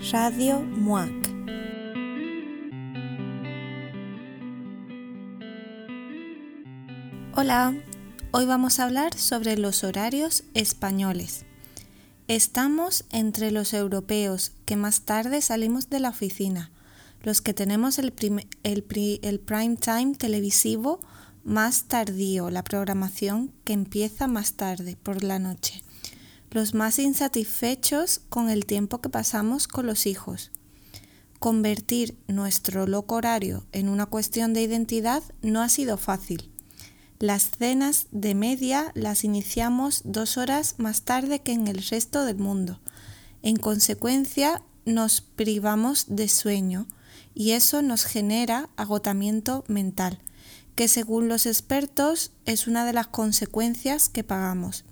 Radio MUAC. Hola, hoy vamos a hablar sobre los horarios españoles. Estamos entre los europeos que más tarde salimos de la oficina, los que tenemos el, el prime time televisivo más tardío, la programación que empieza más tarde por la noche los más insatisfechos con el tiempo que pasamos con los hijos. Convertir nuestro loco horario en una cuestión de identidad no ha sido fácil. Las cenas de media las iniciamos dos horas más tarde que en el resto del mundo. En consecuencia, nos privamos de sueño y eso nos genera agotamiento mental, que según los expertos es una de las consecuencias que pagamos.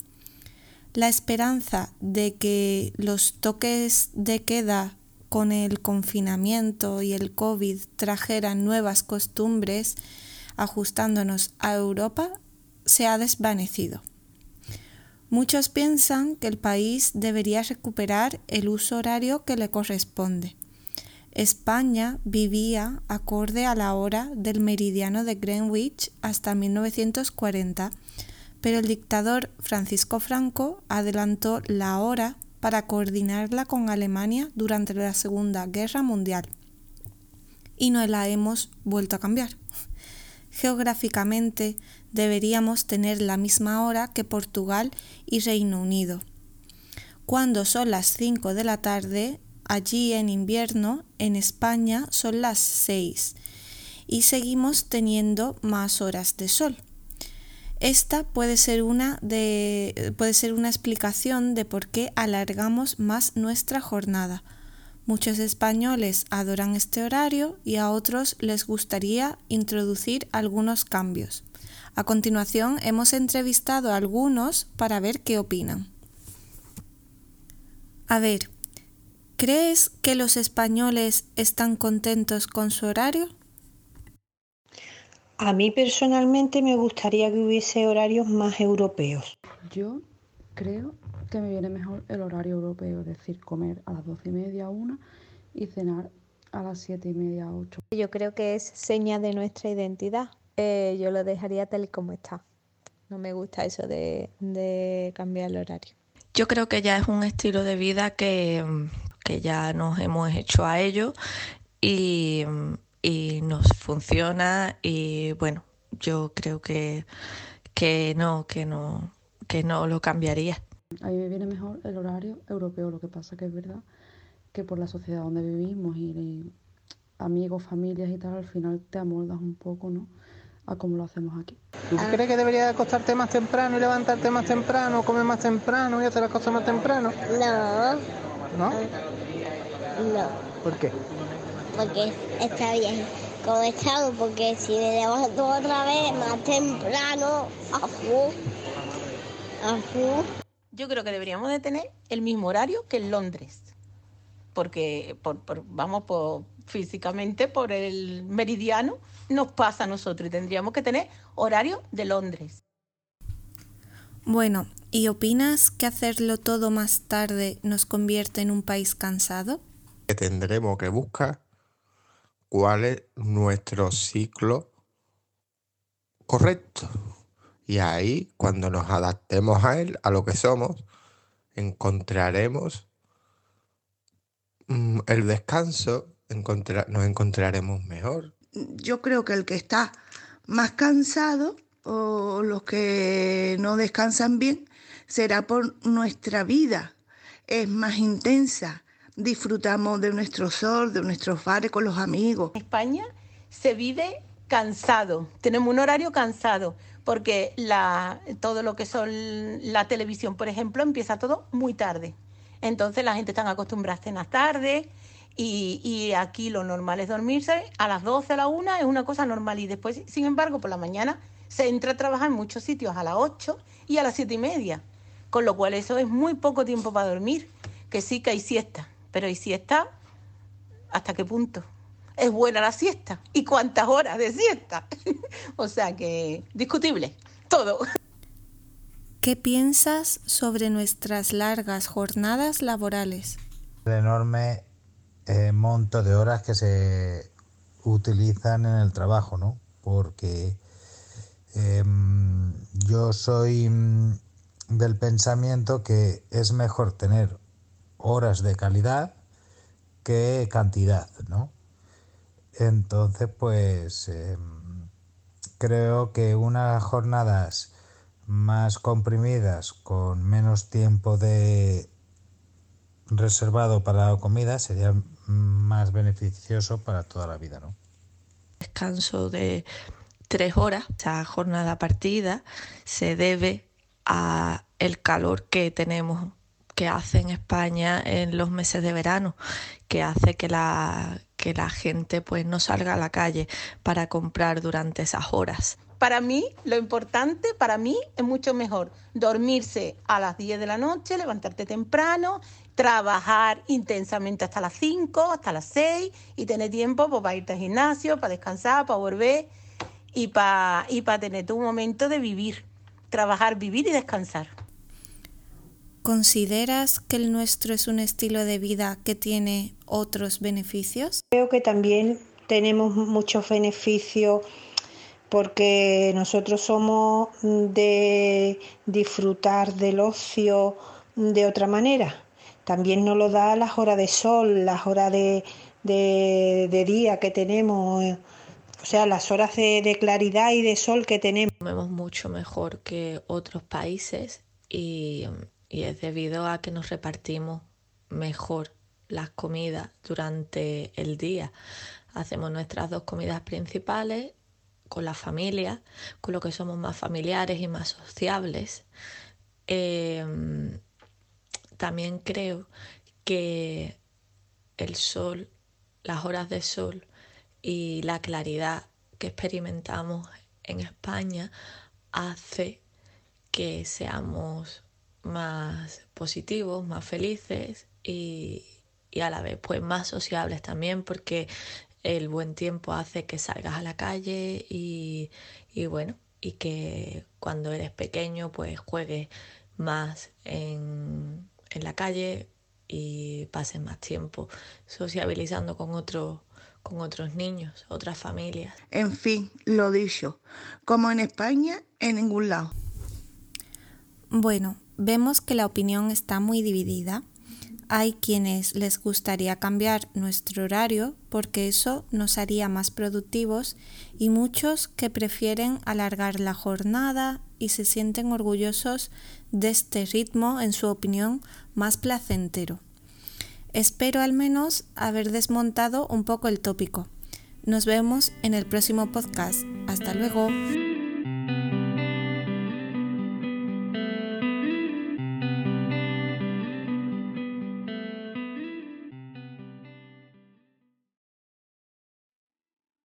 La esperanza de que los toques de queda con el confinamiento y el COVID trajeran nuevas costumbres ajustándonos a Europa se ha desvanecido. Muchos piensan que el país debería recuperar el uso horario que le corresponde. España vivía acorde a la hora del meridiano de Greenwich hasta 1940 pero el dictador Francisco Franco adelantó la hora para coordinarla con Alemania durante la Segunda Guerra Mundial y no la hemos vuelto a cambiar. Geográficamente deberíamos tener la misma hora que Portugal y Reino Unido. Cuando son las 5 de la tarde, allí en invierno, en España son las 6 y seguimos teniendo más horas de sol. Esta puede ser una, de, puede ser una explicación de por qué alargamos más nuestra jornada. Muchos españoles adoran este horario y a otros les gustaría introducir algunos cambios. A continuación hemos entrevistado a algunos para ver qué opinan. A ver, ¿crees que los españoles están contentos con su horario? A mí personalmente me gustaría que hubiese horarios más europeos. Yo creo que me viene mejor el horario europeo, es decir, comer a las doce y media, una y cenar a las siete y media, ocho. Yo creo que es seña de nuestra identidad. Eh, yo lo dejaría tal y como está. No me gusta eso de, de cambiar el horario. Yo creo que ya es un estilo de vida que, que ya nos hemos hecho a ello y y nos funciona y bueno, yo creo que, que no, que no, que no lo cambiaría. A mí me viene mejor el horario europeo, lo que pasa que es verdad que por la sociedad donde vivimos y, amigos, familias y tal, al final te amoldas un poco, ¿no? a cómo lo hacemos aquí. ¿Tú crees que debería acostarte más temprano y levantarte más temprano, comer más temprano y hacer las cosas más temprano? No. ¿No? No. ¿Por qué? Porque está bien como estado, porque si me levanto otra vez más temprano, afu. Yo creo que deberíamos de tener el mismo horario que en Londres, porque por, vamos por, físicamente por el meridiano nos pasa a nosotros y tendríamos que tener horario de Londres. Bueno, ¿y opinas que hacerlo todo más tarde nos convierte en un país cansado? Que tendremos que buscar cuál es nuestro ciclo correcto. Y ahí, cuando nos adaptemos a él, a lo que somos, encontraremos mm, el descanso, nos encontraremos mejor. Yo creo que el que está más cansado o los que no descansan bien será por nuestra vida. Es más intensa, disfrutamos de nuestro sol, de nuestros bares con los amigos. En España se vive cansado, tenemos un horario cansado, porque la, todo lo que son la televisión, por ejemplo, empieza todo muy tarde. Entonces la gente está acostumbrada a cenar tarde y, y, aquí lo normal es dormirse a las 12, a la 1, es una cosa normal. Y después, sin embargo, por la mañana se entra a trabajar en muchos sitios a las 8 y a las 7 y media. Con lo cual eso es muy poco tiempo para dormir, que sí que hay siesta. Pero ¿y siesta? ¿Hasta qué punto? ¿Es buena la siesta? ¿Y cuántas horas de siesta? o sea que discutible, todo. ¿Qué piensas sobre nuestras largas jornadas laborales? El enorme eh, monto de horas que se utilizan en el trabajo, ¿no? Porque em, yo soy mm, del pensamiento que es mejor tener horas de calidad que cantidad, ¿no? Entonces, pues em, creo que unas jornadas más comprimidas, con menos tiempo de reservado para la comida, sería más beneficioso para toda la vida, ¿no? Descanso de tres horas, esa jornada partida se debe a el calor que tenemos que hace en España en los meses de verano, que hace que la, que la gente pues no salga a la calle para comprar durante esas horas. Para mí, lo importante, para mí es mucho mejor dormirse a las 10 de la noche, levantarte temprano, trabajar intensamente hasta las 5, hasta las 6 y tener tiempo pues, para irte al gimnasio, para descansar, para volver y para, y para tener tu momento de vivir, trabajar, vivir y descansar. ¿Consideras que el nuestro es un estilo de vida que tiene otros beneficios? Creo que también tenemos muchos beneficios porque nosotros somos de disfrutar del ocio de otra manera. También nos lo da las horas de sol, las horas de, día que tenemos, o sea, las horas de, de claridad y de sol que tenemos. Comemos mucho mejor que otros países y y es debido a que nos repartimos mejor las comidas durante el día. Hacemos nuestras dos comidas principales con la familia, con lo que somos más familiares y más sociables. Em, también creo que el sol, las horas de sol y la claridad que experimentamos en España hace que seamos más positivos, más felices y, a la vez pues más sociables también porque el buen tiempo hace que salgas a la calle y, bueno, y que cuando eres pequeño pues juegues más en, en la calle y pases más tiempo sociabilizando con otros con otros niños, otras familias. En fin, lo dicho, como en España, en ningún lado. Bueno, vemos que la opinión está muy dividida. Hay quienes les gustaría cambiar nuestro horario porque eso nos haría más productivos y muchos que prefieren alargar la jornada y se sienten orgullosos de este ritmo, en su opinión, más placentero. Espero al menos haber desmontado un poco el tópico. Nos vemos en el próximo podcast. Hasta luego.